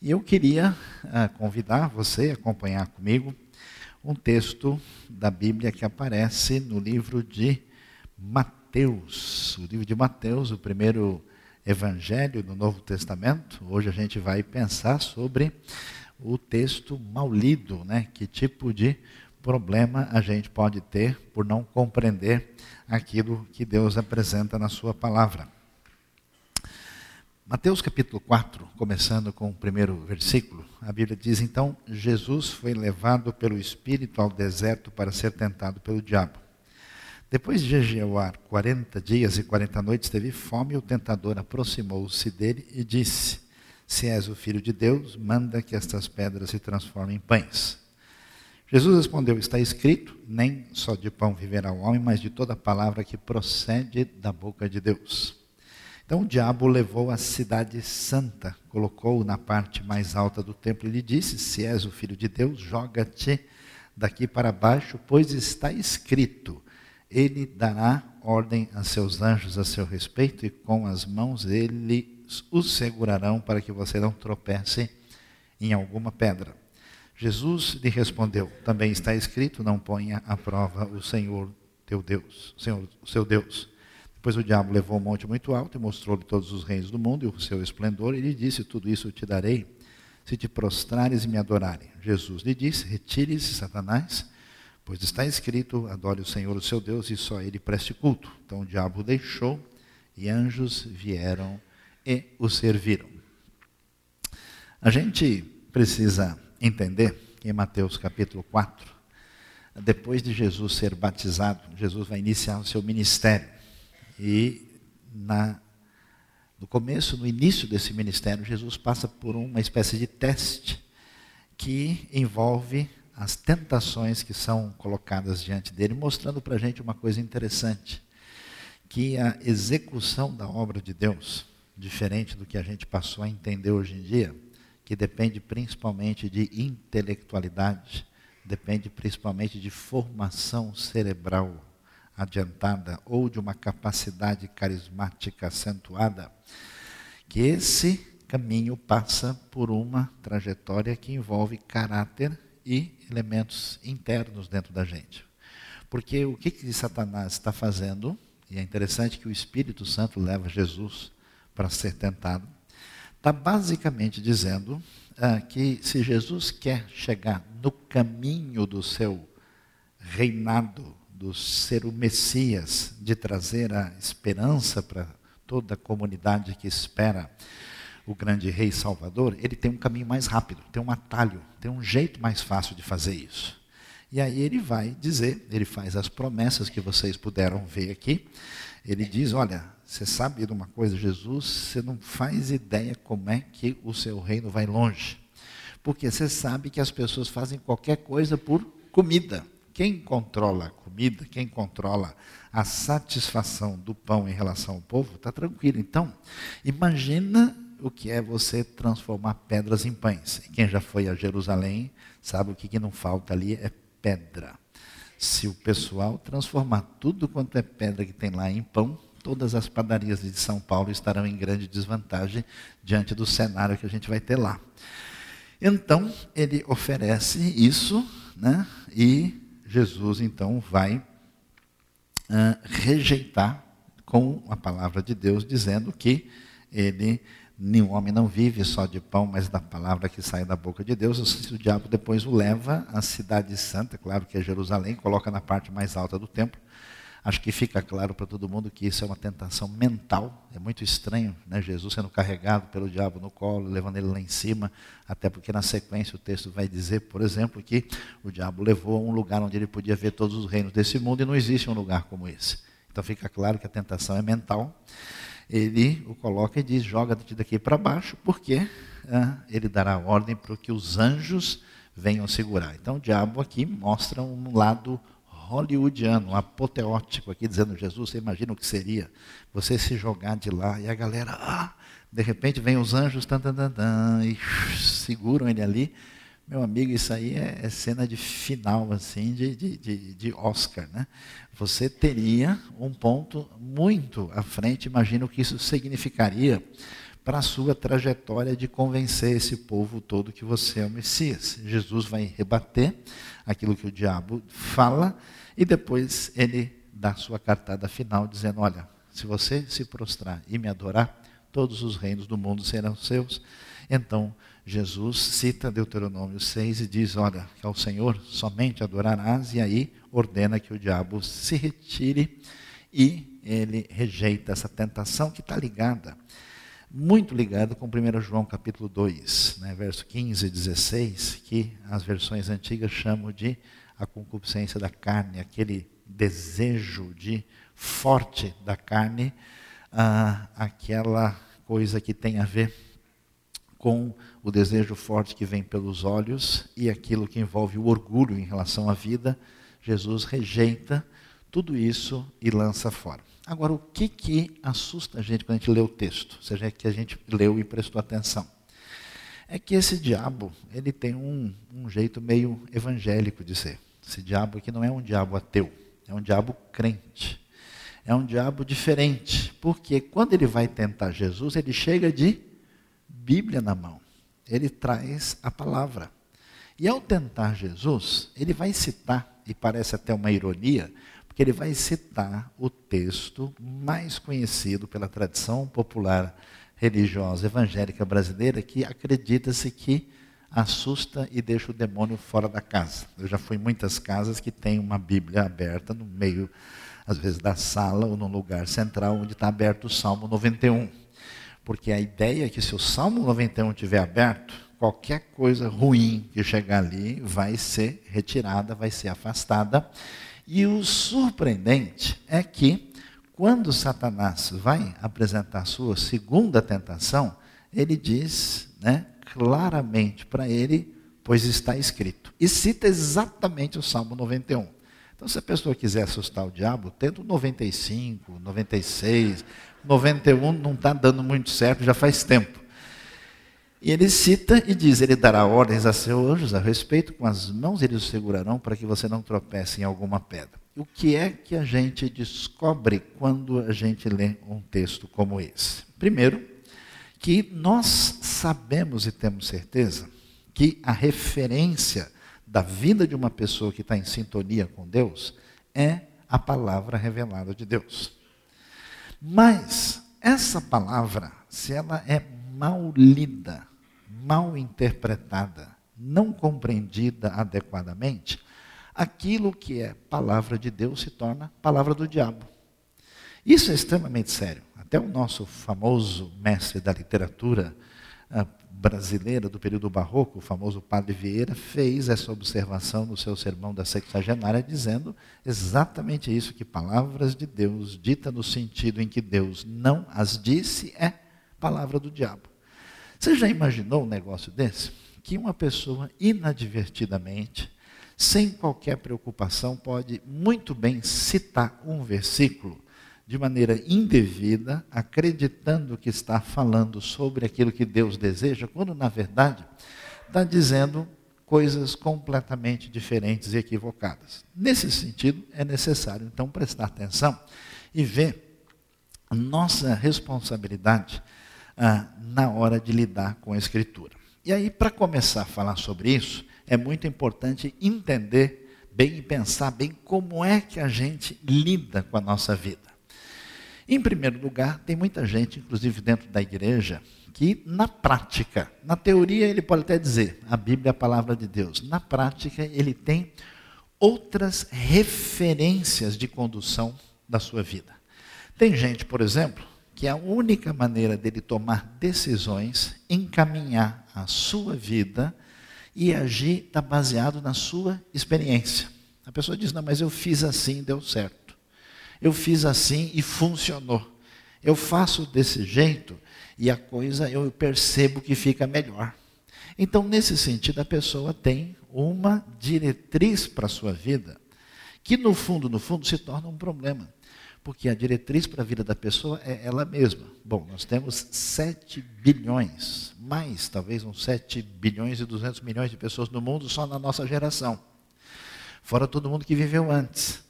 E eu queria uh, convidar você a acompanhar comigo um texto da Bíblia que aparece no livro de Mateus. O livro de Mateus, o primeiro evangelho do Novo Testamento. Hoje a gente vai pensar sobre o texto mal lido, né? Que tipo de problema a gente pode ter por não compreender aquilo que Deus apresenta na sua palavra. Mateus capítulo 4, começando com o primeiro versículo, a Bíblia diz: Então Jesus foi levado pelo Espírito ao deserto para ser tentado pelo diabo. Depois de jejuar 40 dias e 40 noites, teve fome e o tentador aproximou-se dele e disse: Se és o filho de Deus, manda que estas pedras se transformem em pães. Jesus respondeu: Está escrito: Nem só de pão viverá o homem, mas de toda palavra que procede da boca de Deus. Então o diabo levou a cidade santa, colocou-o na parte mais alta do templo e lhe disse: Se és o filho de Deus, joga-te daqui para baixo, pois está escrito: Ele dará ordem a seus anjos a seu respeito, e com as mãos eles os segurarão para que você não tropece em alguma pedra. Jesus lhe respondeu: Também está escrito: Não ponha à prova o Senhor teu Deus, Senhor, o seu Deus. Depois o diabo levou um monte muito alto e mostrou-lhe todos os reis do mundo e o seu esplendor, e lhe disse: Tudo isso eu te darei, se te prostrares e me adorarem. Jesus lhe disse: Retire-se, Satanás, pois está escrito: Adore o Senhor, o seu Deus, e só ele preste culto. Então o diabo deixou, e anjos vieram e o serviram. A gente precisa entender em Mateus capítulo 4, depois de Jesus ser batizado, Jesus vai iniciar o seu ministério. E na, no começo, no início desse ministério, Jesus passa por uma espécie de teste que envolve as tentações que são colocadas diante dele, mostrando para a gente uma coisa interessante, que a execução da obra de Deus, diferente do que a gente passou a entender hoje em dia, que depende principalmente de intelectualidade, depende principalmente de formação cerebral adiantada ou de uma capacidade carismática acentuada, que esse caminho passa por uma trajetória que envolve caráter e elementos internos dentro da gente. Porque o que, que Satanás está fazendo, e é interessante que o Espírito Santo leva Jesus para ser tentado, está basicamente dizendo ah, que se Jesus quer chegar no caminho do seu reinado do ser o Messias, de trazer a esperança para toda a comunidade que espera o grande rei Salvador, ele tem um caminho mais rápido, tem um atalho, tem um jeito mais fácil de fazer isso. E aí ele vai dizer, ele faz as promessas que vocês puderam ver aqui. Ele diz: Olha, você sabe de uma coisa, Jesus, você não faz ideia como é que o seu reino vai longe. Porque você sabe que as pessoas fazem qualquer coisa por comida. Quem controla a comida, quem controla a satisfação do pão em relação ao povo, está tranquilo. Então, imagina o que é você transformar pedras em pães. Quem já foi a Jerusalém sabe o que, que não falta ali é pedra. Se o pessoal transformar tudo quanto é pedra que tem lá em pão, todas as padarias de São Paulo estarão em grande desvantagem diante do cenário que a gente vai ter lá. Então, ele oferece isso, né? E Jesus então vai uh, rejeitar com a palavra de Deus, dizendo que ele, nenhum homem não vive só de pão, mas da palavra que sai da boca de Deus. O diabo depois o leva à cidade santa, claro que é Jerusalém, coloca na parte mais alta do templo, Acho que fica claro para todo mundo que isso é uma tentação mental. É muito estranho, né? Jesus sendo carregado pelo diabo no colo, levando ele lá em cima, até porque na sequência o texto vai dizer, por exemplo, que o diabo levou a um lugar onde ele podia ver todos os reinos desse mundo e não existe um lugar como esse. Então fica claro que a tentação é mental. Ele o coloca e diz: joga-te daqui para baixo, porque ele dará ordem para que os anjos venham segurar. Então o diabo aqui mostra um lado hollywoodiano, apoteótico aqui, dizendo Jesus, você imagina o que seria você se jogar de lá e a galera, ah, de repente vem os anjos, tan, tan, tan, tan, e seguram ele ali. Meu amigo, isso aí é, é cena de final, assim, de, de, de, de, Oscar, né? Você teria um ponto muito à frente, imagina o que isso significaria para a sua trajetória de convencer esse povo todo que você é o Messias. Jesus vai rebater aquilo que o diabo fala e depois ele dá sua cartada final dizendo: Olha, se você se prostrar e me adorar, todos os reinos do mundo serão seus. Então, Jesus cita Deuteronômio 6 e diz: Olha, que ao Senhor somente adorarás, e aí ordena que o diabo se retire e ele rejeita essa tentação que está ligada muito ligado com 1 João capítulo 2, né, verso 15 e 16, que as versões antigas chamam de a concupiscência da carne, aquele desejo de forte da carne, ah, aquela coisa que tem a ver com o desejo forte que vem pelos olhos e aquilo que envolve o orgulho em relação à vida, Jesus rejeita tudo isso e lança fora. Agora, o que, que assusta a gente quando a gente lê o texto, seja que a gente leu e prestou atenção? É que esse diabo, ele tem um, um jeito meio evangélico de ser. Esse diabo aqui não é um diabo ateu, é um diabo crente. É um diabo diferente, porque quando ele vai tentar Jesus, ele chega de Bíblia na mão. Ele traz a palavra. E ao tentar Jesus, ele vai citar, e parece até uma ironia, que ele vai citar o texto mais conhecido pela tradição popular religiosa evangélica brasileira, que acredita-se que assusta e deixa o demônio fora da casa. Eu já fui em muitas casas que tem uma Bíblia aberta no meio, às vezes, da sala ou num lugar central onde está aberto o Salmo 91. Porque a ideia é que se o Salmo 91 estiver aberto, qualquer coisa ruim que chegar ali vai ser retirada, vai ser afastada. E o surpreendente é que, quando Satanás vai apresentar sua segunda tentação, ele diz né, claramente para ele, pois está escrito. E cita exatamente o Salmo 91. Então, se a pessoa quiser assustar o diabo, tenta o 95, 96, 91 não está dando muito certo, já faz tempo. E ele cita e diz: Ele dará ordens a seus anjos a respeito, com as mãos eles o segurarão para que você não tropece em alguma pedra. O que é que a gente descobre quando a gente lê um texto como esse? Primeiro, que nós sabemos e temos certeza que a referência da vida de uma pessoa que está em sintonia com Deus é a palavra revelada de Deus. Mas essa palavra, se ela é mal lida, mal interpretada, não compreendida adequadamente, aquilo que é palavra de Deus se torna palavra do diabo. Isso é extremamente sério. Até o nosso famoso mestre da literatura uh, brasileira do período barroco, o famoso Padre Vieira, fez essa observação no seu sermão da sexagenária, dizendo exatamente isso: que palavras de Deus, dita no sentido em que Deus não as disse, é palavra do diabo. Você já imaginou um negócio desse? Que uma pessoa inadvertidamente, sem qualquer preocupação, pode muito bem citar um versículo de maneira indevida, acreditando que está falando sobre aquilo que Deus deseja, quando na verdade está dizendo coisas completamente diferentes e equivocadas. Nesse sentido, é necessário então prestar atenção e ver nossa responsabilidade ah, na hora de lidar com a Escritura. E aí, para começar a falar sobre isso, é muito importante entender bem e pensar bem como é que a gente lida com a nossa vida. Em primeiro lugar, tem muita gente, inclusive dentro da igreja, que na prática, na teoria ele pode até dizer, a Bíblia é a palavra de Deus. Na prática, ele tem outras referências de condução da sua vida. Tem gente, por exemplo, que a única maneira dele tomar decisões, encaminhar a sua vida e agir está baseado na sua experiência. A pessoa diz: Não, mas eu fiz assim, deu certo. Eu fiz assim e funcionou. Eu faço desse jeito e a coisa eu percebo que fica melhor. Então, nesse sentido, a pessoa tem uma diretriz para a sua vida que, no fundo, no fundo, se torna um problema porque a diretriz para a vida da pessoa é ela mesma. Bom, nós temos 7 bilhões, mais talvez uns 7 bilhões e 200 milhões de pessoas no mundo só na nossa geração. Fora todo mundo que viveu antes.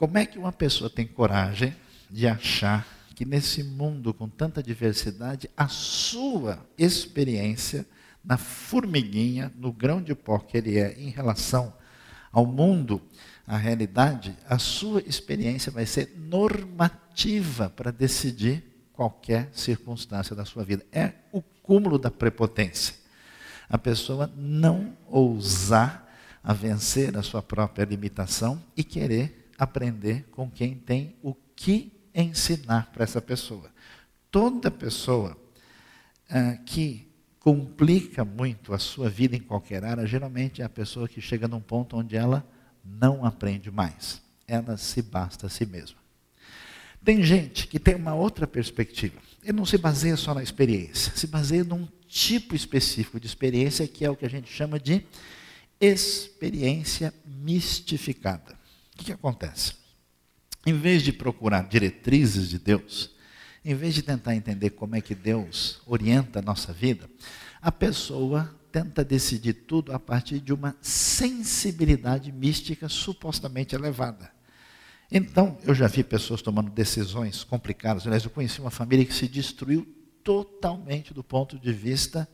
Como é que uma pessoa tem coragem de achar que nesse mundo com tanta diversidade, a sua experiência na formiguinha, no grão de pó que ele é em relação ao mundo, à realidade, a sua experiência vai ser normativa para decidir qualquer circunstância da sua vida. É o cúmulo da prepotência. A pessoa não ousar a vencer a sua própria limitação e querer aprender com quem tem o que ensinar para essa pessoa. Toda pessoa ah, que complica muito a sua vida em qualquer área, geralmente é a pessoa que chega num ponto onde ela não aprende mais. Ela se basta a si mesma. Tem gente que tem uma outra perspectiva. Ele não se baseia só na experiência, se baseia num tipo específico de experiência que é o que a gente chama de experiência mistificada. Que, que acontece? Em vez de procurar diretrizes de Deus, em vez de tentar entender como é que Deus orienta a nossa vida, a pessoa tenta decidir tudo a partir de uma sensibilidade mística supostamente elevada. Então, eu já vi pessoas tomando decisões complicadas. Aliás, eu conheci uma família que se destruiu totalmente do ponto de vista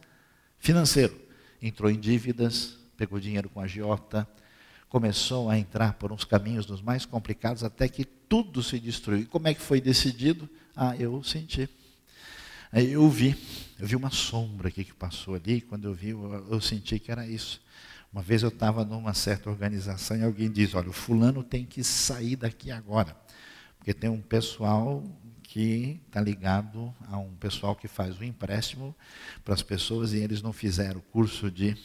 financeiro. Entrou em dívidas, pegou dinheiro com a agiota, começou a entrar por uns caminhos dos mais complicados até que tudo se destruiu. E como é que foi decidido? Ah, eu senti. Aí eu vi, eu vi uma sombra que passou ali, quando eu vi, eu, eu senti que era isso. Uma vez eu estava numa certa organização e alguém diz: Olha, o fulano tem que sair daqui agora, porque tem um pessoal que está ligado a um pessoal que faz o um empréstimo para as pessoas e eles não fizeram o curso de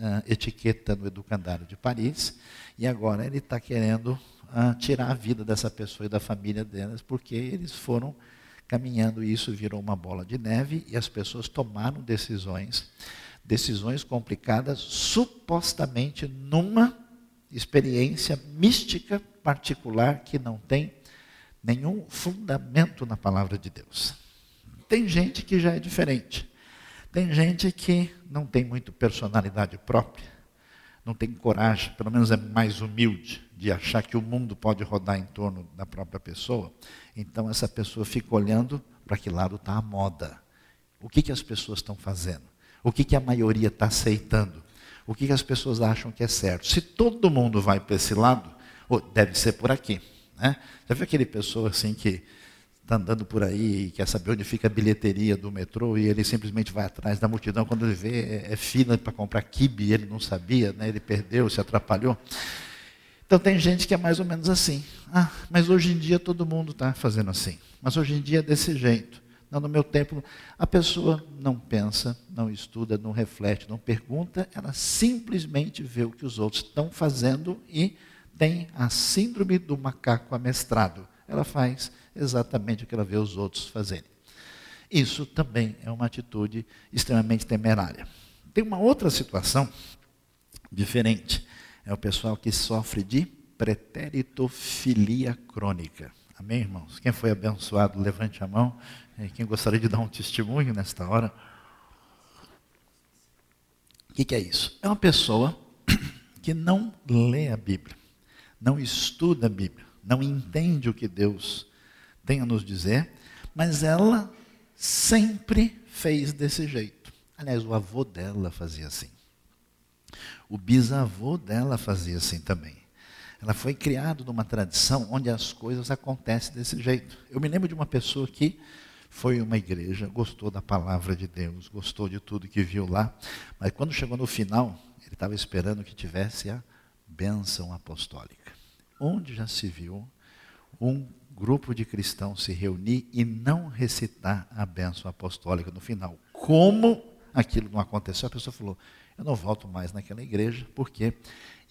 uh, etiqueta no Educandário de Paris e agora ele está querendo uh, tirar a vida dessa pessoa e da família delas porque eles foram caminhando e isso virou uma bola de neve e as pessoas tomaram decisões decisões complicadas, supostamente numa experiência mística particular que não tem nenhum fundamento na palavra de Deus. Tem gente que já é diferente. Tem gente que não tem muito personalidade própria, não tem coragem, pelo menos é mais humilde, de achar que o mundo pode rodar em torno da própria pessoa. Então essa pessoa fica olhando para que lado está a moda. O que, que as pessoas estão fazendo? O que, que a maioria está aceitando? O que, que as pessoas acham que é certo? Se todo mundo vai para esse lado, deve ser por aqui. Né? Já viu aquele pessoa assim que está andando por aí e quer saber onde fica a bilheteria do metrô e ele simplesmente vai atrás da multidão. Quando ele vê, é, é para comprar kibe, ele não sabia, né? ele perdeu, se atrapalhou. Então tem gente que é mais ou menos assim. Ah, mas hoje em dia todo mundo está fazendo assim. Mas hoje em dia é desse jeito. Não, no meu tempo, a pessoa não pensa, não estuda, não reflete, não pergunta, ela simplesmente vê o que os outros estão fazendo e tem a síndrome do macaco amestrado. Ela faz exatamente o que ela vê os outros fazerem. Isso também é uma atitude extremamente temerária. Tem uma outra situação diferente. É o pessoal que sofre de pretéritofilia crônica. Amém, irmãos? Quem foi abençoado, levante a mão. Quem gostaria de dar um testemunho nesta hora? O que, que é isso? É uma pessoa que não lê a Bíblia, não estuda a Bíblia, não entende o que Deus tem a nos dizer, mas ela sempre fez desse jeito. Aliás, o avô dela fazia assim. O bisavô dela fazia assim também. Ela foi criada numa tradição onde as coisas acontecem desse jeito. Eu me lembro de uma pessoa que foi uma igreja, gostou da palavra de Deus, gostou de tudo que viu lá, mas quando chegou no final, ele estava esperando que tivesse a bênção apostólica. Onde já se viu um grupo de cristãos se reunir e não recitar a bênção apostólica no final? Como aquilo não aconteceu? A pessoa falou: Eu não volto mais naquela igreja, porque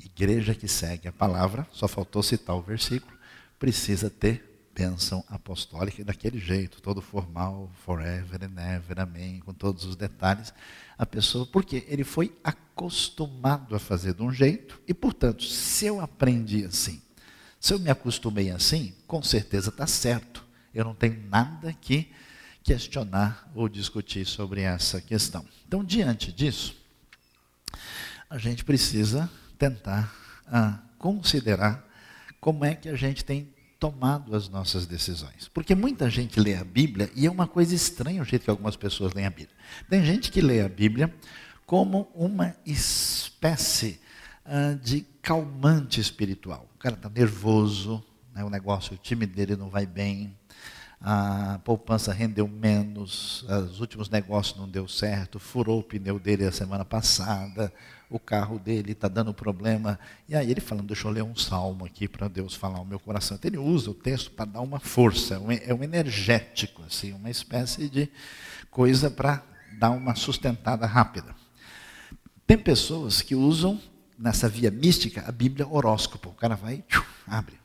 igreja que segue a palavra, só faltou citar o versículo, precisa ter bênção apostólica daquele jeito, todo formal, forever and ever, amém, com todos os detalhes. A pessoa, porque ele foi acostumado a fazer de um jeito, e portanto, se eu aprendi assim, se eu me acostumei assim, com certeza está certo. Eu não tenho nada que questionar ou discutir sobre essa questão. Então, diante disso, a gente precisa tentar ah, considerar como é que a gente tem tomado as nossas decisões. Porque muita gente lê a Bíblia e é uma coisa estranha o jeito que algumas pessoas leem a Bíblia. Tem gente que lê a Bíblia como uma espécie uh, de calmante espiritual. O cara está nervoso, né, o negócio, o time dele não vai bem, a poupança rendeu menos, os últimos negócios não deu certo, furou o pneu dele a semana passada, o carro dele está dando problema. E aí ele falando, deixa eu ler um salmo aqui para Deus falar o meu coração. Então ele usa o texto para dar uma força, é um energético, assim, uma espécie de coisa para dar uma sustentada rápida. Tem pessoas que usam nessa via mística a Bíblia horóscopo. O cara vai, tchum, abre.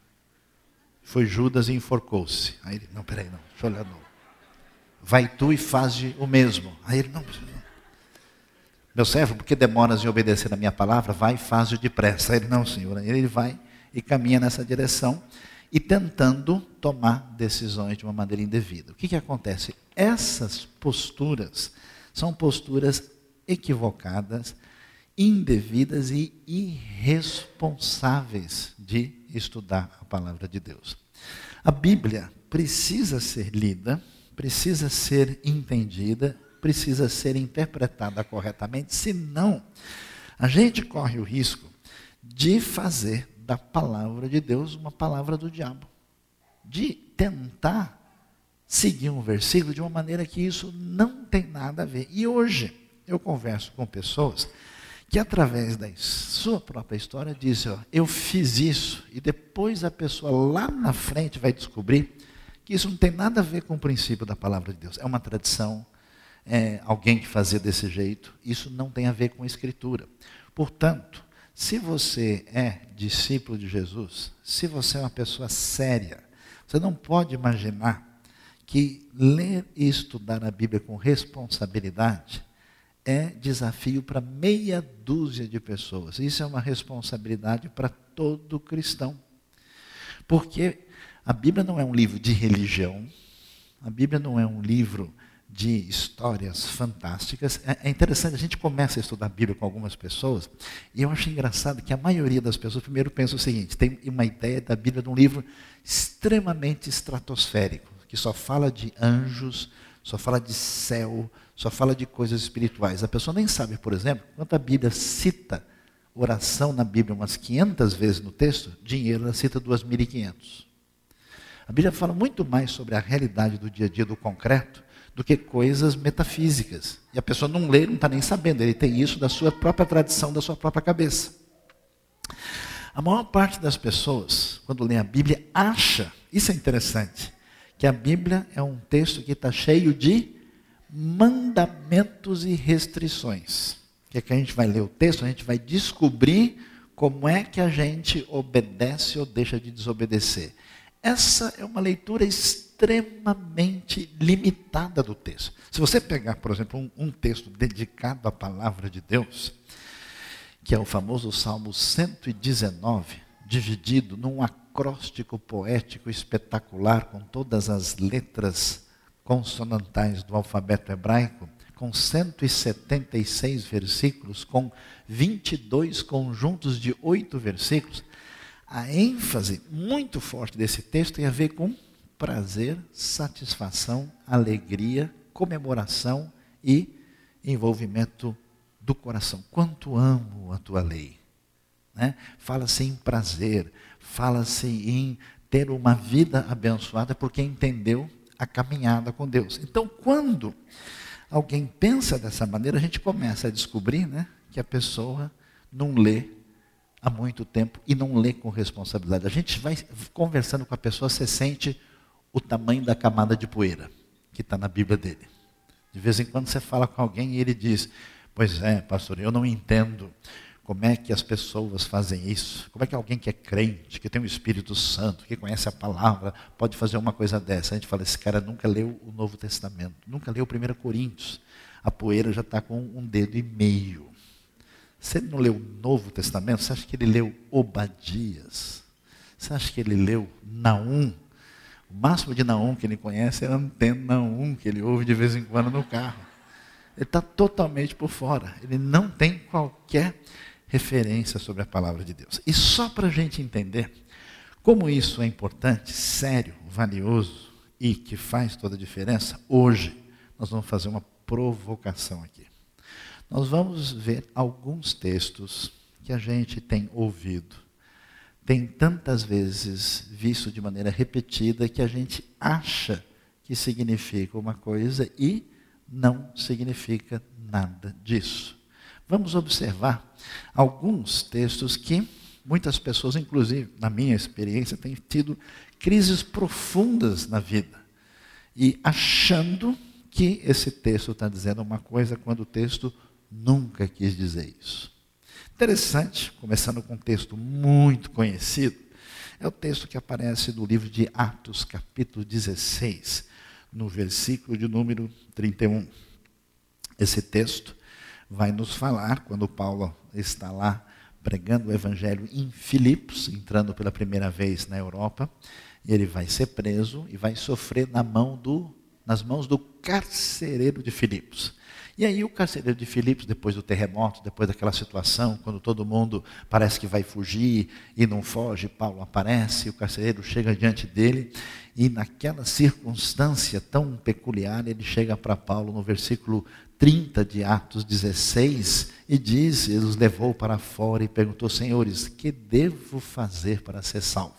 Foi Judas e enforcou-se. Aí ele, não, peraí, não, deixa eu olhar não. Vai tu e faz o mesmo. Aí ele, não, não. Meu servo, por que demoras em obedecer a minha palavra? Vai e faz o depressa. Aí ele, não, senhor. Aí ele vai e caminha nessa direção e tentando tomar decisões de uma maneira indevida. O que, que acontece? Essas posturas são posturas equivocadas, indevidas e irresponsáveis de estudar a palavra de Deus. A Bíblia precisa ser lida, precisa ser entendida, precisa ser interpretada corretamente, senão a gente corre o risco de fazer da palavra de Deus uma palavra do diabo. De tentar seguir um versículo de uma maneira que isso não tem nada a ver. E hoje eu converso com pessoas que através da sua própria história disse, ó, eu fiz isso, e depois a pessoa lá na frente vai descobrir que isso não tem nada a ver com o princípio da palavra de Deus. É uma tradição, é alguém que fazia desse jeito, isso não tem a ver com a escritura. Portanto, se você é discípulo de Jesus, se você é uma pessoa séria, você não pode imaginar que ler e estudar a Bíblia com responsabilidade é desafio para meia dúzia de pessoas. Isso é uma responsabilidade para todo cristão. Porque a Bíblia não é um livro de religião, a Bíblia não é um livro de histórias fantásticas. É, é interessante, a gente começa a estudar a Bíblia com algumas pessoas, e eu acho engraçado que a maioria das pessoas primeiro pensa o seguinte: tem uma ideia da Bíblia de um livro extremamente estratosférico, que só fala de anjos, só fala de céu, só fala de coisas espirituais. A pessoa nem sabe, por exemplo, quando a Bíblia cita oração na Bíblia umas 500 vezes no texto, dinheiro ela cita 2.500. A Bíblia fala muito mais sobre a realidade do dia a dia, do concreto, do que coisas metafísicas. E a pessoa não lê, não está nem sabendo, ele tem isso da sua própria tradição, da sua própria cabeça. A maior parte das pessoas, quando lê a Bíblia, acha, isso é interessante, que a Bíblia é um texto que está cheio de mandamentos e restrições. Que é que a gente vai ler o texto, a gente vai descobrir como é que a gente obedece ou deixa de desobedecer. Essa é uma leitura extremamente limitada do texto. Se você pegar, por exemplo, um, um texto dedicado à palavra de Deus, que é o famoso Salmo 119, dividido num acróstico poético espetacular, com todas as letras consonantais do alfabeto hebraico, com 176 versículos, com 22 conjuntos de oito versículos, a ênfase muito forte desse texto tem a ver com prazer, satisfação, alegria, comemoração e envolvimento do coração. Quanto amo a tua lei. Né? Fala-se em prazer, fala-se em ter uma vida abençoada porque entendeu a caminhada com Deus. Então, quando alguém pensa dessa maneira, a gente começa a descobrir né, que a pessoa não lê há muito tempo e não lê com responsabilidade. A gente vai conversando com a pessoa, você sente o tamanho da camada de poeira que está na Bíblia dele. De vez em quando você fala com alguém e ele diz: Pois é, pastor, eu não entendo como é que as pessoas fazem isso? Como é que alguém que é crente, que tem o Espírito Santo, que conhece a palavra, pode fazer uma coisa dessa? A gente fala, esse cara nunca leu o Novo Testamento, nunca leu 1 Coríntios. A poeira já está com um dedo e meio. Se ele não leu o Novo Testamento, você acha que ele leu Obadias? Você acha que ele leu Naum? O máximo de Naum que ele conhece é a antena 1 que ele ouve de vez em quando no carro. Ele está totalmente por fora. Ele não tem qualquer referência sobre a palavra de Deus. E só para a gente entender Como isso é importante, sério, valioso e que faz toda a diferença, hoje nós vamos fazer uma provocação aqui. Nós vamos ver alguns textos que a gente tem ouvido, tem tantas vezes visto de maneira repetida que a gente acha que significa uma coisa e não significa nada disso. Vamos observar alguns textos que muitas pessoas, inclusive na minha experiência, têm tido crises profundas na vida e achando que esse texto está dizendo uma coisa quando o texto nunca quis dizer isso. Interessante, começando com um texto muito conhecido, é o texto que aparece no livro de Atos, capítulo 16, no versículo de número 31. Esse texto vai nos falar, quando Paulo está lá pregando o evangelho em Filipos, entrando pela primeira vez na Europa, e ele vai ser preso e vai sofrer na mão do, nas mãos do carcereiro de Filipos. E aí o carcereiro de Filipos, depois do terremoto, depois daquela situação, quando todo mundo parece que vai fugir e não foge, Paulo aparece, o carcereiro chega diante dele, e naquela circunstância tão peculiar, ele chega para Paulo no versículo 30 de Atos 16 e diz, ele os levou para fora e perguntou, senhores, que devo fazer para ser salvo?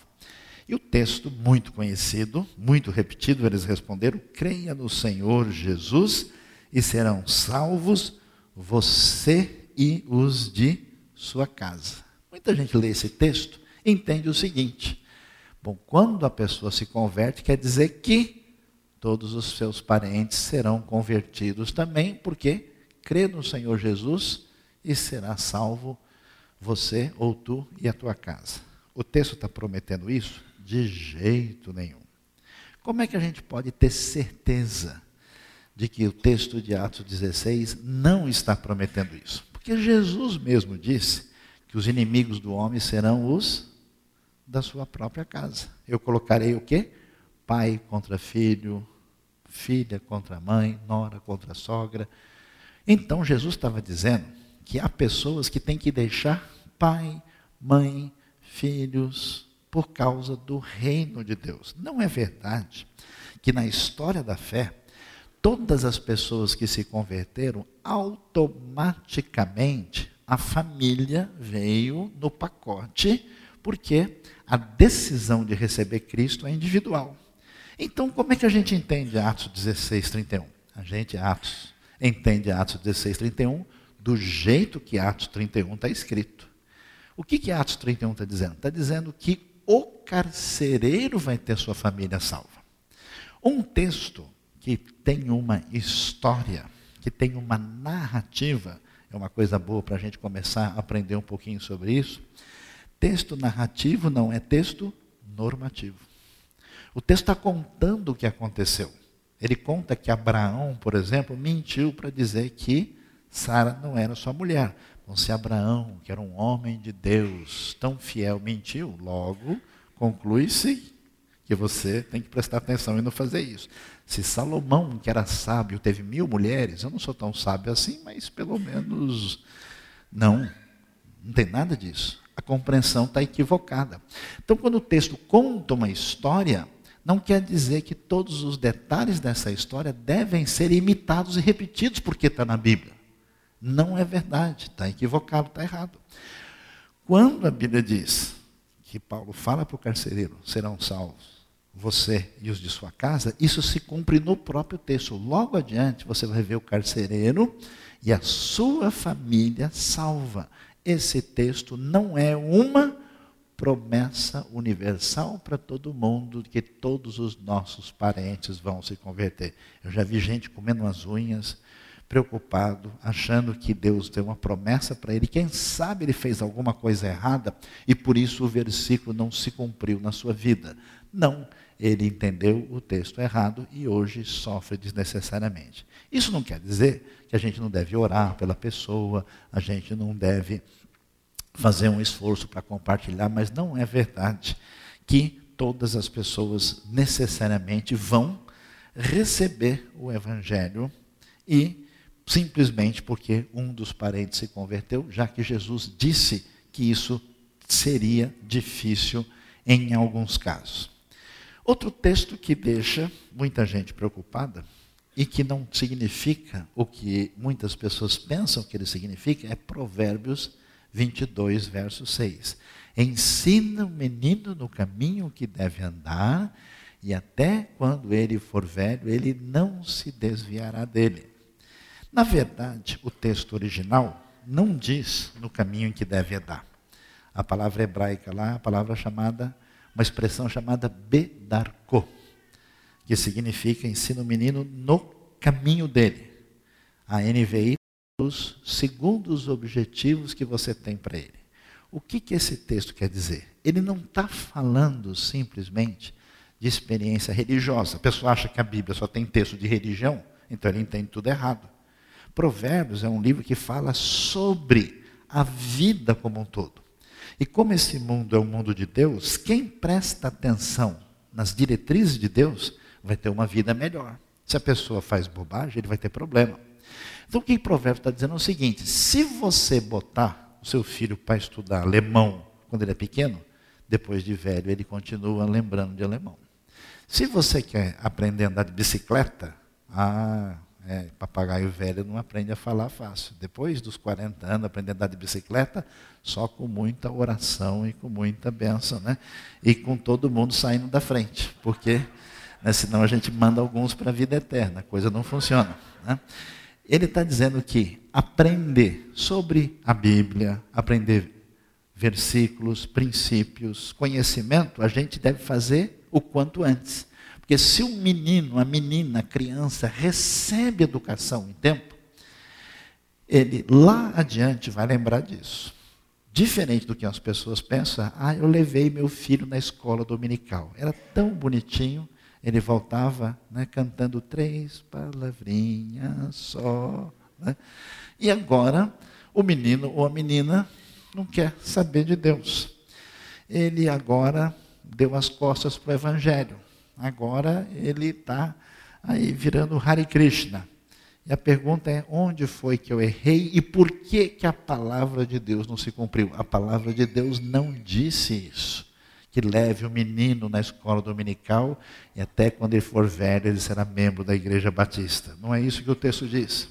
E o texto, muito conhecido, muito repetido, eles responderam, creia no Senhor Jesus e serão salvos você e os de sua casa. Muita gente lê esse texto entende o seguinte: bom, quando a pessoa se converte, quer dizer que todos os seus parentes serão convertidos também, porque crê no Senhor Jesus e será salvo você ou tu e a tua casa. O texto está prometendo isso? De jeito nenhum. Como é que a gente pode ter certeza de que o texto de Atos 16 não está prometendo isso. Porque Jesus mesmo disse que os inimigos do homem serão os da sua própria casa. Eu colocarei o quê? Pai contra filho, filha contra mãe, nora contra sogra. Então Jesus estava dizendo que há pessoas que têm que deixar pai, mãe, filhos por causa do reino de Deus. Não é verdade que na história da fé todas as pessoas que se converteram, automaticamente a família veio no pacote, porque a decisão de receber Cristo é individual. Então, como é que a gente entende Atos 16, 31? A gente, Atos, entende Atos 16, 31 do jeito que Atos 31 está escrito. O que, que Atos 31 está dizendo? Está dizendo que o carcereiro vai ter sua família salva. Um texto que tem uma história, que tem uma narrativa, é uma coisa boa para a gente começar a aprender um pouquinho sobre isso. Texto narrativo não é texto normativo. O texto está contando o que aconteceu. Ele conta que Abraão, por exemplo, mentiu para dizer que Sara não era sua mulher. Então, se Abraão, que era um homem de Deus, tão fiel, mentiu, logo conclui-se que você tem que prestar atenção e não fazer isso. Se Salomão, que era sábio, teve mil mulheres, eu não sou tão sábio assim, mas pelo menos não, não tem nada disso. A compreensão está equivocada. Então, quando o texto conta uma história, não quer dizer que todos os detalhes dessa história devem ser imitados e repetidos porque está na Bíblia. Não é verdade, está equivocado, está errado. Quando a Bíblia diz que Paulo fala para o carcereiro, serão salvos você e os de sua casa, isso se cumpre no próprio texto. Logo adiante, você vai ver o carcereiro e a sua família salva. Esse texto não é uma promessa universal para todo mundo de que todos os nossos parentes vão se converter. Eu já vi gente comendo as unhas, preocupado, achando que Deus deu uma promessa para ele. Quem sabe ele fez alguma coisa errada e por isso o versículo não se cumpriu na sua vida. Não, ele entendeu o texto errado e hoje sofre desnecessariamente. Isso não quer dizer que a gente não deve orar pela pessoa, a gente não deve fazer um esforço para compartilhar, mas não é verdade que todas as pessoas necessariamente vão receber o evangelho e simplesmente porque um dos parentes se converteu, já que Jesus disse que isso seria difícil em alguns casos. Outro texto que deixa muita gente preocupada e que não significa o que muitas pessoas pensam que ele significa é Provérbios 22, verso 6. Ensina o menino no caminho que deve andar, e até quando ele for velho, ele não se desviará dele. Na verdade, o texto original não diz no caminho que deve andar. A palavra hebraica lá, a palavra chamada, uma expressão chamada bedarko, que significa ensina o menino no caminho dele. A NVI segundo os objetivos que você tem para ele. O que, que esse texto quer dizer? Ele não está falando simplesmente de experiência religiosa. A pessoa acha que a Bíblia só tem texto de religião, então ele entende tudo errado. Provérbios é um livro que fala sobre a vida como um todo. E como esse mundo é o mundo de Deus, quem presta atenção nas diretrizes de Deus vai ter uma vida melhor. Se a pessoa faz bobagem, ele vai ter problema. Então o que o provérbio está dizendo é o seguinte: se você botar o seu filho para estudar alemão quando ele é pequeno, depois de velho ele continua lembrando de alemão. Se você quer aprender a andar de bicicleta, ah, é, papagaio velho não aprende a falar fácil. Depois dos 40 anos, aprender a andar de bicicleta, só com muita oração e com muita bênção, né? E com todo mundo saindo da frente, porque né, senão a gente manda alguns para a vida eterna, a coisa não funciona. Né? Ele está dizendo que aprender sobre a Bíblia, aprender versículos, princípios, conhecimento, a gente deve fazer o quanto antes. Porque se o menino, a menina, a criança recebe educação em tempo, ele lá adiante vai lembrar disso. Diferente do que as pessoas pensam, ah, eu levei meu filho na escola dominical. Era tão bonitinho, ele voltava né, cantando três palavrinhas só. Né? E agora, o menino ou a menina não quer saber de Deus. Ele agora deu as costas para o Evangelho. Agora ele está aí virando Hare Krishna. E a pergunta é: onde foi que eu errei e por que, que a palavra de Deus não se cumpriu? A palavra de Deus não disse isso que leve o menino na escola dominical e até quando ele for velho ele será membro da igreja batista. Não é isso que o texto diz.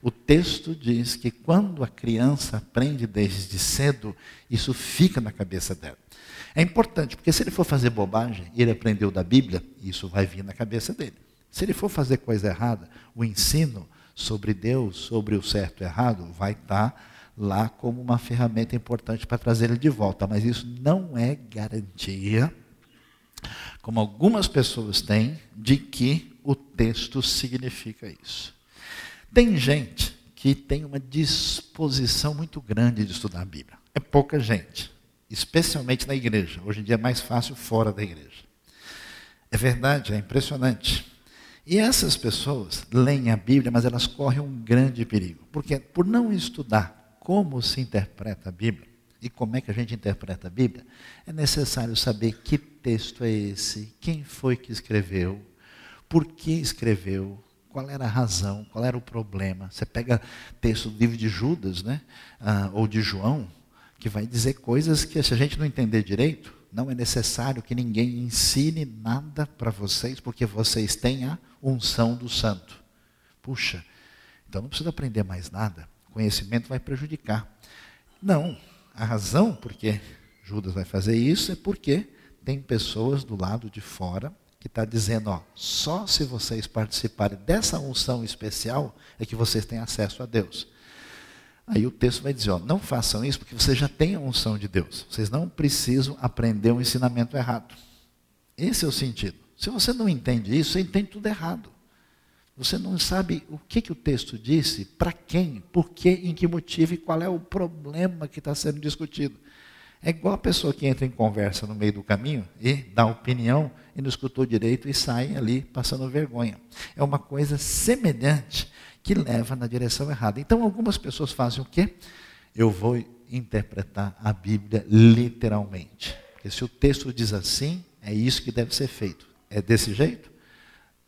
O texto diz que quando a criança aprende desde cedo, isso fica na cabeça dela. É importante, porque se ele for fazer bobagem ele aprendeu da Bíblia, isso vai vir na cabeça dele. Se ele for fazer coisa errada, o ensino sobre Deus, sobre o certo e errado, vai estar tá lá como uma ferramenta importante para trazer ele de volta. Mas isso não é garantia, como algumas pessoas têm, de que o texto significa isso. Tem gente que tem uma disposição muito grande de estudar a Bíblia. É pouca gente, especialmente na igreja. Hoje em dia é mais fácil fora da igreja. É verdade, é impressionante. E essas pessoas leem a Bíblia, mas elas correm um grande perigo. Porque por não estudar como se interpreta a Bíblia e como é que a gente interpreta a Bíblia, é necessário saber que texto é esse, quem foi que escreveu, por que escreveu, qual era a razão, qual era o problema. Você pega texto do livro de Judas, né, ah, ou de João, que vai dizer coisas que se a gente não entender direito, não é necessário que ninguém ensine nada para vocês, porque vocês têm a unção do santo. Puxa, então não precisa aprender mais nada conhecimento vai prejudicar. Não, a razão por que Judas vai fazer isso é porque tem pessoas do lado de fora que está dizendo, ó, só se vocês participarem dessa unção especial é que vocês têm acesso a Deus. Aí o texto vai dizer, ó, não façam isso porque vocês já têm a unção de Deus. Vocês não precisam aprender um ensinamento errado. Esse é o sentido. Se você não entende isso, você entende tudo errado. Você não sabe o que, que o texto disse, para quem, por quê, em que motivo e qual é o problema que está sendo discutido. É igual a pessoa que entra em conversa no meio do caminho e dá opinião e não escutou direito e sai ali passando vergonha. É uma coisa semelhante que leva na direção errada. Então, algumas pessoas fazem o quê? Eu vou interpretar a Bíblia literalmente. Porque se o texto diz assim, é isso que deve ser feito. É desse jeito?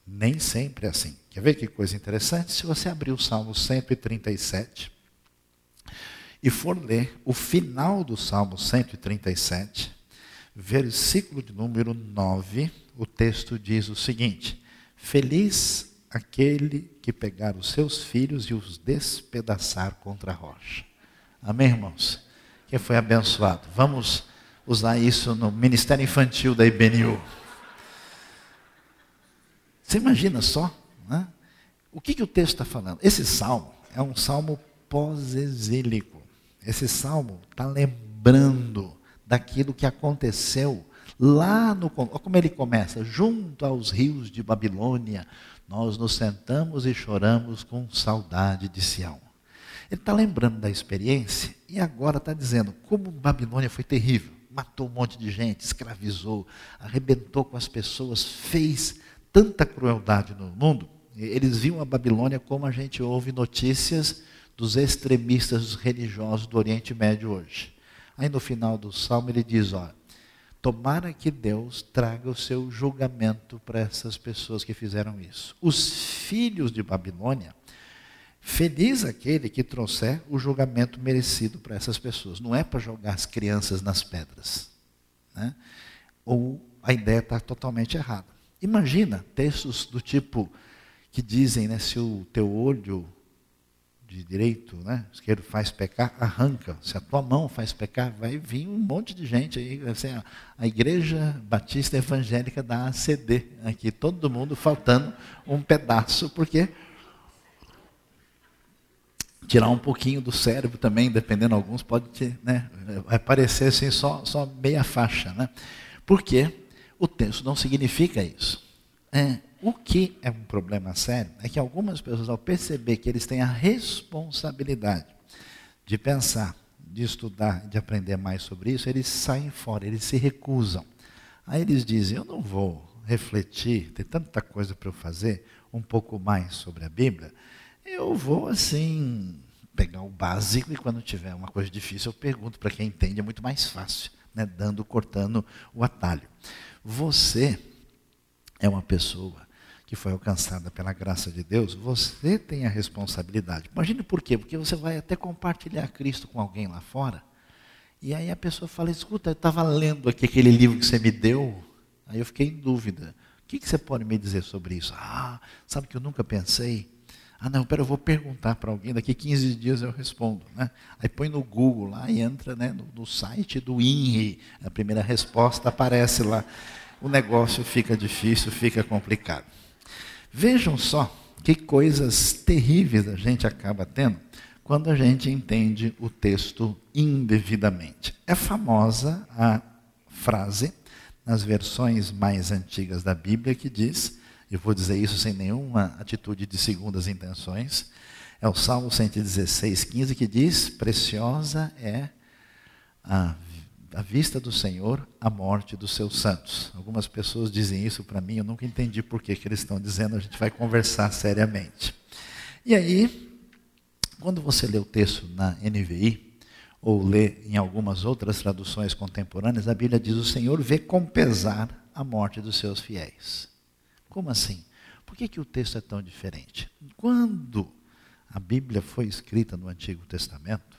Nem sempre é assim. Quer ver que coisa interessante? Se você abrir o Salmo 137 e for ler o final do Salmo 137, versículo de número 9, o texto diz o seguinte: Feliz aquele que pegar os seus filhos e os despedaçar contra a rocha. Amém, irmãos? Quem foi abençoado? Vamos usar isso no Ministério Infantil da IBNU. Você imagina só? Né? O que, que o texto está falando? Esse salmo é um salmo pós-exílico. Esse salmo está lembrando daquilo que aconteceu lá no. Como ele começa? Junto aos rios de Babilônia, nós nos sentamos e choramos com saudade de Sião. Ele está lembrando da experiência e agora está dizendo como Babilônia foi terrível. Matou um monte de gente, escravizou, arrebentou com as pessoas, fez tanta crueldade no mundo, eles viam a Babilônia como a gente ouve notícias dos extremistas religiosos do Oriente Médio hoje. Aí no final do salmo ele diz: ó, tomara que Deus traga o seu julgamento para essas pessoas que fizeram isso. Os filhos de Babilônia, feliz aquele que trouxer o julgamento merecido para essas pessoas. Não é para jogar as crianças nas pedras. Né? Ou a ideia está totalmente errada. Imagina textos do tipo que dizem, né, se o teu olho de direito, né, esquerdo faz pecar, arranca. Se a tua mão faz pecar, vai vir um monte de gente aí, assim, a, Igreja Batista Evangélica da ACD aqui, todo mundo faltando um pedaço, porque tirar um pouquinho do cérebro também, dependendo alguns, pode ter, né, vai parecer assim só, só meia faixa, né? Por quê? O texto não significa isso. É, o que é um problema sério é que algumas pessoas, ao perceber que eles têm a responsabilidade de pensar, de estudar, de aprender mais sobre isso, eles saem fora, eles se recusam. Aí eles dizem: Eu não vou refletir, tem tanta coisa para eu fazer, um pouco mais sobre a Bíblia. Eu vou assim, pegar o básico e quando tiver uma coisa difícil eu pergunto para quem entende, é muito mais fácil, né? dando, cortando o atalho. Você é uma pessoa que foi alcançada pela graça de Deus, você tem a responsabilidade. Imagine por quê? Porque você vai até compartilhar Cristo com alguém lá fora, e aí a pessoa fala: escuta, eu estava lendo aqui aquele livro que você me deu, aí eu fiquei em dúvida. O que, que você pode me dizer sobre isso? Ah, sabe que eu nunca pensei? Ah, não, pera, eu vou perguntar para alguém, daqui 15 dias eu respondo. Né? Aí põe no Google lá e entra né, no, no site do INRI, a primeira resposta aparece lá. O negócio fica difícil, fica complicado. Vejam só que coisas terríveis a gente acaba tendo quando a gente entende o texto indevidamente. É famosa a frase nas versões mais antigas da Bíblia que diz eu vou dizer isso sem nenhuma atitude de segundas intenções. É o Salmo 116, 15 que diz: Preciosa é a, a vista do Senhor a morte dos seus santos. Algumas pessoas dizem isso para mim, eu nunca entendi por que, que eles estão dizendo, a gente vai conversar seriamente. E aí, quando você lê o texto na NVI, ou lê em algumas outras traduções contemporâneas, a Bíblia diz: O Senhor vê com pesar a morte dos seus fiéis. Como assim? Por que, que o texto é tão diferente? Quando a Bíblia foi escrita no Antigo Testamento,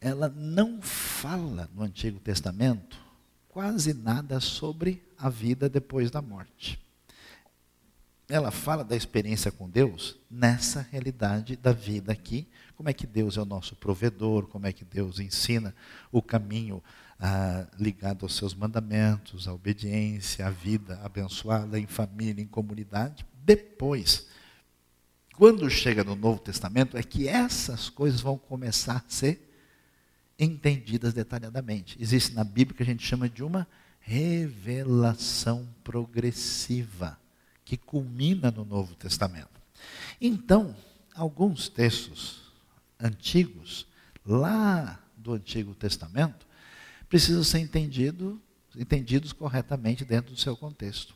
ela não fala no Antigo Testamento quase nada sobre a vida depois da morte. Ela fala da experiência com Deus nessa realidade da vida aqui, como é que Deus é o nosso provedor, como é que Deus ensina o caminho ah, ligado aos seus mandamentos, à obediência, à vida abençoada em família, em comunidade. Depois, quando chega no Novo Testamento, é que essas coisas vão começar a ser entendidas detalhadamente. Existe na Bíblia que a gente chama de uma revelação progressiva, que culmina no Novo Testamento. Então, alguns textos antigos, lá do Antigo Testamento, precisam ser entendido, entendidos corretamente dentro do seu contexto.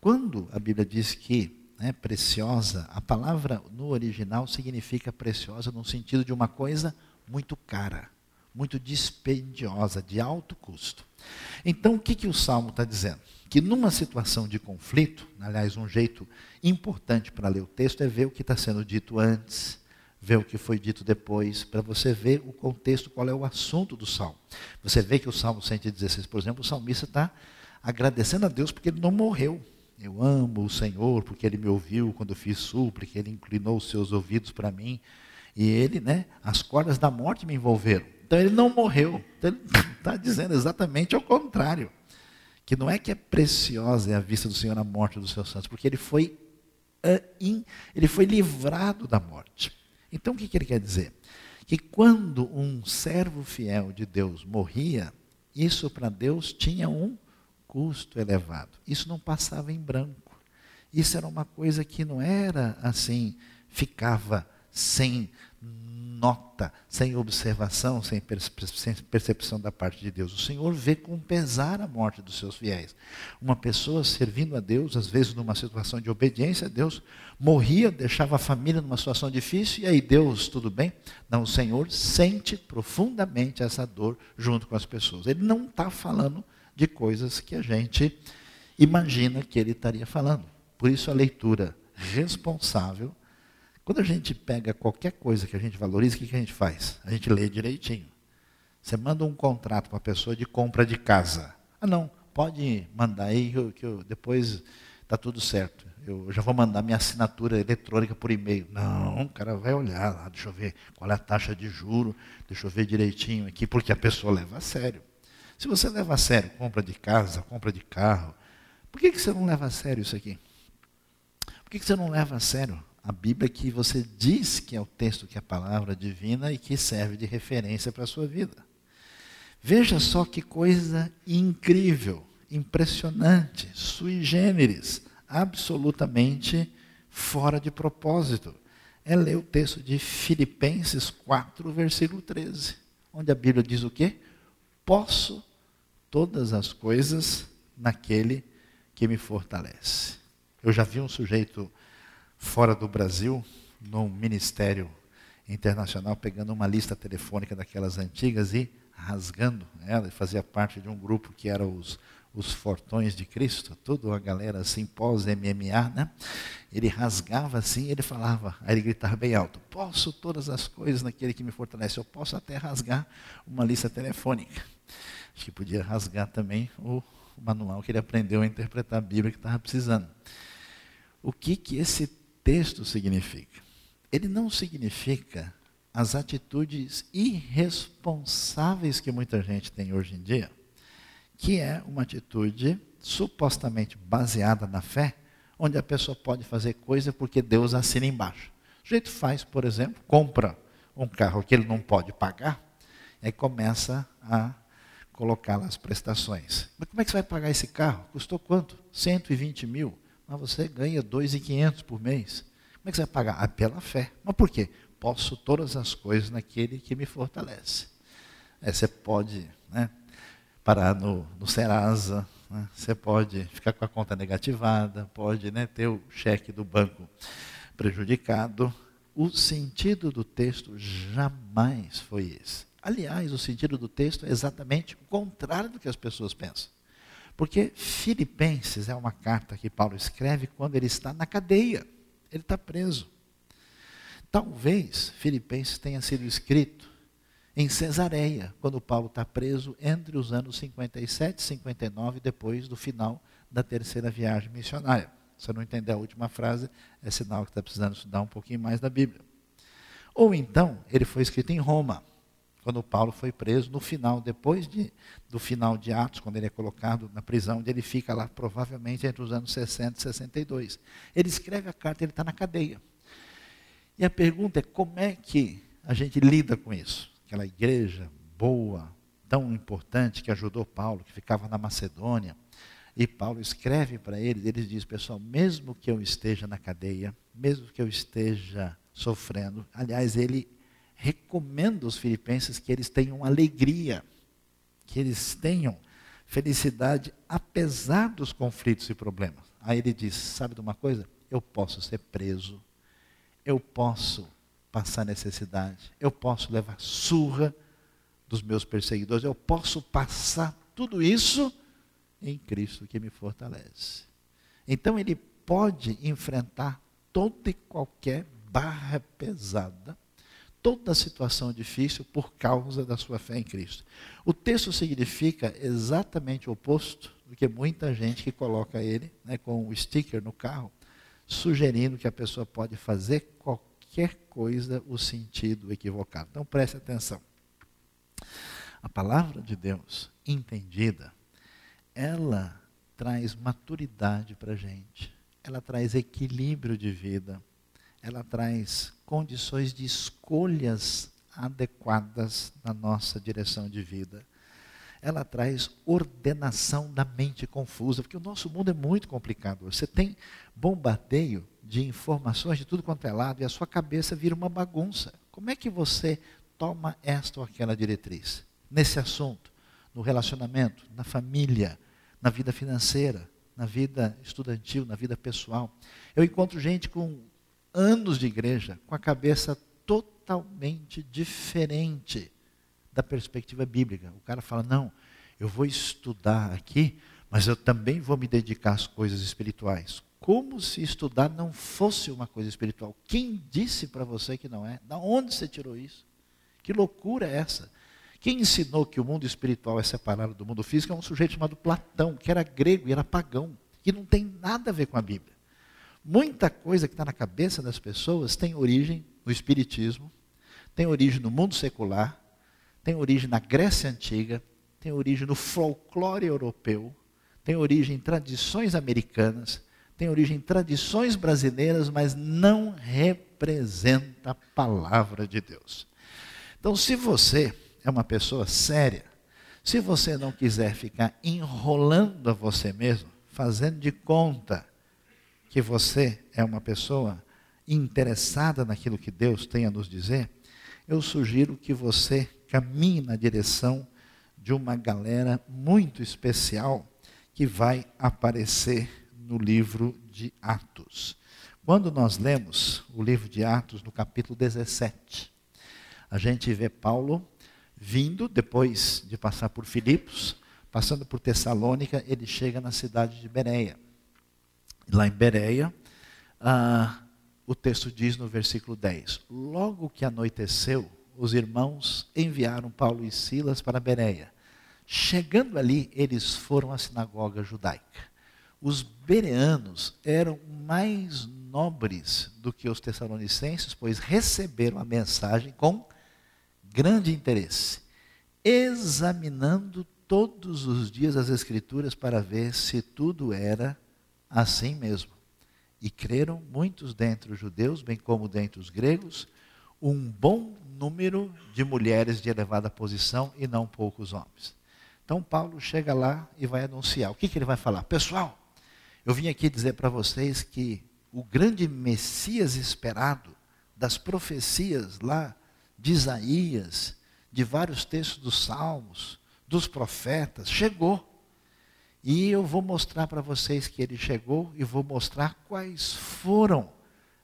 Quando a Bíblia diz que né, preciosa, a palavra no original significa preciosa no sentido de uma coisa muito cara, muito dispendiosa, de alto custo. Então, o que, que o Salmo está dizendo? Que numa situação de conflito, aliás, um jeito importante para ler o texto é ver o que está sendo dito antes, ver o que foi dito depois, para você ver o contexto, qual é o assunto do salmo. Você vê que o Salmo 116, por exemplo, o salmista está agradecendo a Deus porque ele não morreu. Eu amo o Senhor porque ele me ouviu quando eu fiz súplica, ele inclinou os seus ouvidos para mim. E ele, né, as cordas da morte me envolveram. Então ele não morreu. Então ele está dizendo exatamente ao contrário. Que não é que é preciosa é a vista do Senhor a morte dos seus santos, porque ele foi, uh, ele foi livrado da morte. Então o que ele quer dizer? Que quando um servo fiel de Deus morria, isso para Deus tinha um custo elevado. Isso não passava em branco. Isso era uma coisa que não era assim, ficava sem nota, sem observação, sem percepção da parte de Deus. O Senhor vê com pesar a morte dos seus fiéis. Uma pessoa servindo a Deus, às vezes numa situação de obediência a Deus, morria, deixava a família numa situação difícil, e aí Deus, tudo bem? Não, o Senhor sente profundamente essa dor junto com as pessoas. Ele não está falando de coisas que a gente imagina que ele estaria falando. Por isso a leitura responsável quando a gente pega qualquer coisa que a gente valoriza, o que, que a gente faz? A gente lê direitinho. Você manda um contrato para a pessoa de compra de casa. Ah, não, pode mandar aí que, eu, que eu, depois está tudo certo. Eu já vou mandar minha assinatura eletrônica por e-mail. Não, o cara vai olhar lá, deixa eu ver qual é a taxa de juro, deixa eu ver direitinho aqui, porque a pessoa leva a sério. Se você leva a sério compra de casa, compra de carro, por que, que você não leva a sério isso aqui? Por que, que você não leva a sério a Bíblia que você diz que é o texto que é a palavra divina e que serve de referência para a sua vida. Veja só que coisa incrível, impressionante, sui generis, absolutamente fora de propósito. É ler o texto de Filipenses 4, versículo 13, onde a Bíblia diz o quê? Posso todas as coisas naquele que me fortalece. Eu já vi um sujeito fora do Brasil, num ministério internacional, pegando uma lista telefônica daquelas antigas e rasgando ela, fazia parte de um grupo que era os, os Fortões de Cristo, toda a galera assim, pós-MMA, né? Ele rasgava assim, ele falava, aí ele gritava bem alto: Posso todas as coisas naquele que me fortalece, eu posso até rasgar uma lista telefônica. Acho que podia rasgar também o manual que ele aprendeu a interpretar a Bíblia que estava precisando. O que, que esse texto significa? Ele não significa as atitudes irresponsáveis que muita gente tem hoje em dia, que é uma atitude supostamente baseada na fé, onde a pessoa pode fazer coisa porque Deus assina embaixo. O jeito faz, por exemplo, compra um carro que ele não pode pagar, aí começa a colocar as prestações. Mas como é que você vai pagar esse carro? Custou quanto? 120 mil mas você ganha 2.500 por mês. Como é que você vai pagar? Ah, pela fé. Mas por quê? Posso todas as coisas naquele que me fortalece. É, você pode né, parar no, no Serasa, né, você pode ficar com a conta negativada, pode né, ter o cheque do banco prejudicado. O sentido do texto jamais foi esse. Aliás, o sentido do texto é exatamente o contrário do que as pessoas pensam. Porque Filipenses é uma carta que Paulo escreve quando ele está na cadeia, ele está preso. Talvez Filipenses tenha sido escrito em Cesareia, quando Paulo está preso entre os anos 57 e 59, depois do final da terceira viagem missionária. Se você não entender a última frase, é sinal que está precisando estudar um pouquinho mais da Bíblia. Ou então, ele foi escrito em Roma quando Paulo foi preso, no final, depois de, do final de Atos, quando ele é colocado na prisão, onde ele fica lá provavelmente entre os anos 60 e 62. Ele escreve a carta, ele está na cadeia. E a pergunta é como é que a gente lida com isso? Aquela igreja boa, tão importante, que ajudou Paulo, que ficava na Macedônia. E Paulo escreve para eles, eles diz, pessoal, mesmo que eu esteja na cadeia, mesmo que eu esteja sofrendo, aliás, ele recomendo aos filipenses que eles tenham alegria, que eles tenham felicidade apesar dos conflitos e problemas. Aí ele diz: sabe de uma coisa? Eu posso ser preso, eu posso passar necessidade, eu posso levar surra dos meus perseguidores, eu posso passar tudo isso em Cristo que me fortalece. Então ele pode enfrentar toda e qualquer barra pesada toda situação difícil por causa da sua fé em Cristo. O texto significa exatamente o oposto do que muita gente que coloca ele né, com o sticker no carro, sugerindo que a pessoa pode fazer qualquer coisa o sentido equivocado. Então preste atenção. A palavra de Deus, entendida, ela traz maturidade para a gente, ela traz equilíbrio de vida, ela traz condições de escolhas adequadas na nossa direção de vida. Ela traz ordenação da mente confusa, porque o nosso mundo é muito complicado. Você tem bombardeio de informações de tudo quanto é lado e a sua cabeça vira uma bagunça. Como é que você toma esta ou aquela diretriz? Nesse assunto, no relacionamento, na família, na vida financeira, na vida estudantil, na vida pessoal. Eu encontro gente com anos de igreja com a cabeça totalmente diferente da perspectiva bíblica. O cara fala: não, eu vou estudar aqui, mas eu também vou me dedicar às coisas espirituais. Como se estudar não fosse uma coisa espiritual. Quem disse para você que não é? Da onde você tirou isso? Que loucura é essa? Quem ensinou que o mundo espiritual é separado do mundo físico é um sujeito chamado Platão, que era grego e era pagão, que não tem nada a ver com a Bíblia. Muita coisa que está na cabeça das pessoas tem origem no Espiritismo, tem origem no mundo secular, tem origem na Grécia Antiga, tem origem no folclore europeu, tem origem em tradições americanas, tem origem em tradições brasileiras, mas não representa a palavra de Deus. Então, se você é uma pessoa séria, se você não quiser ficar enrolando a você mesmo, fazendo de conta que você é uma pessoa interessada naquilo que Deus tem a nos dizer, eu sugiro que você caminhe na direção de uma galera muito especial que vai aparecer no livro de Atos. Quando nós lemos o livro de Atos, no capítulo 17, a gente vê Paulo vindo, depois de passar por Filipos, passando por Tessalônica, ele chega na cidade de Bereia lá em Bereia, ah, o texto diz no versículo 10: Logo que anoiteceu, os irmãos enviaram Paulo e Silas para Bereia. Chegando ali, eles foram à sinagoga judaica. Os bereanos eram mais nobres do que os tessalonicenses, pois receberam a mensagem com grande interesse, examinando todos os dias as Escrituras para ver se tudo era assim mesmo. E creram muitos dentre os judeus, bem como dentre os gregos, um bom número de mulheres de elevada posição e não poucos homens. Então Paulo chega lá e vai anunciar. O que, que ele vai falar? Pessoal, eu vim aqui dizer para vocês que o grande Messias esperado das profecias lá de Isaías, de vários textos dos Salmos, dos profetas, chegou. E eu vou mostrar para vocês que ele chegou e vou mostrar quais foram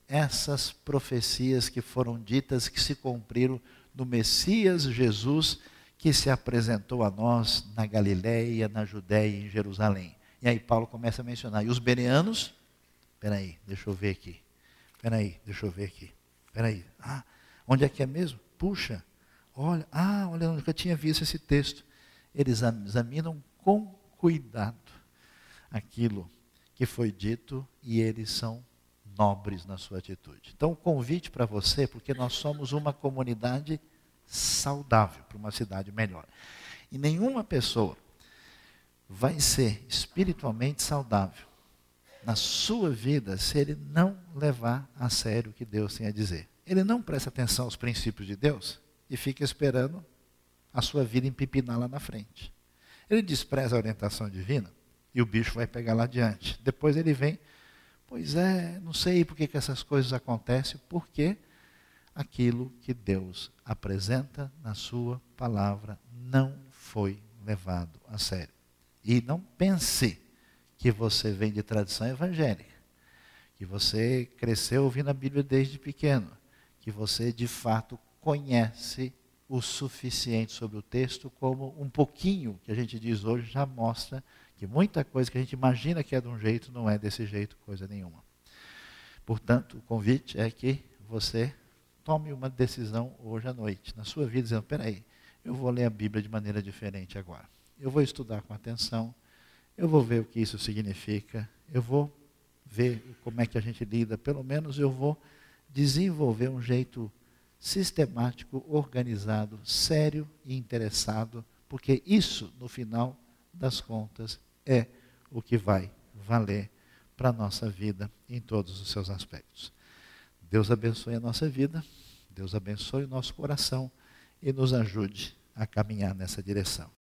essas profecias que foram ditas, que se cumpriram no Messias Jesus, que se apresentou a nós na Galiléia, na Judéia e em Jerusalém. E aí Paulo começa a mencionar. E os bereanos, peraí, deixa eu ver aqui. Peraí, deixa eu ver aqui. Peraí. Ah, onde é que é mesmo? Puxa, olha, ah, olha, eu nunca tinha visto esse texto. Eles examinam com cuidado aquilo que foi dito e eles são nobres na sua atitude. Então, o convite para você, porque nós somos uma comunidade saudável para uma cidade melhor. E nenhuma pessoa vai ser espiritualmente saudável na sua vida se ele não levar a sério o que Deus tem a dizer. Ele não presta atenção aos princípios de Deus e fica esperando a sua vida empipinar lá na frente. Ele despreza a orientação divina e o bicho vai pegar lá adiante. Depois ele vem, pois é, não sei por que, que essas coisas acontecem, porque aquilo que Deus apresenta na sua palavra não foi levado a sério. E não pense que você vem de tradição evangélica, que você cresceu ouvindo a Bíblia desde pequeno, que você de fato conhece o suficiente sobre o texto, como um pouquinho que a gente diz hoje já mostra que muita coisa que a gente imagina que é de um jeito não é desse jeito, coisa nenhuma. Portanto, o convite é que você tome uma decisão hoje à noite, na sua vida, dizendo: peraí, eu vou ler a Bíblia de maneira diferente agora. Eu vou estudar com atenção, eu vou ver o que isso significa, eu vou ver como é que a gente lida, pelo menos eu vou desenvolver um jeito sistemático, organizado, sério e interessado, porque isso, no final das contas, é o que vai valer para a nossa vida em todos os seus aspectos. Deus abençoe a nossa vida, Deus abençoe o nosso coração e nos ajude a caminhar nessa direção.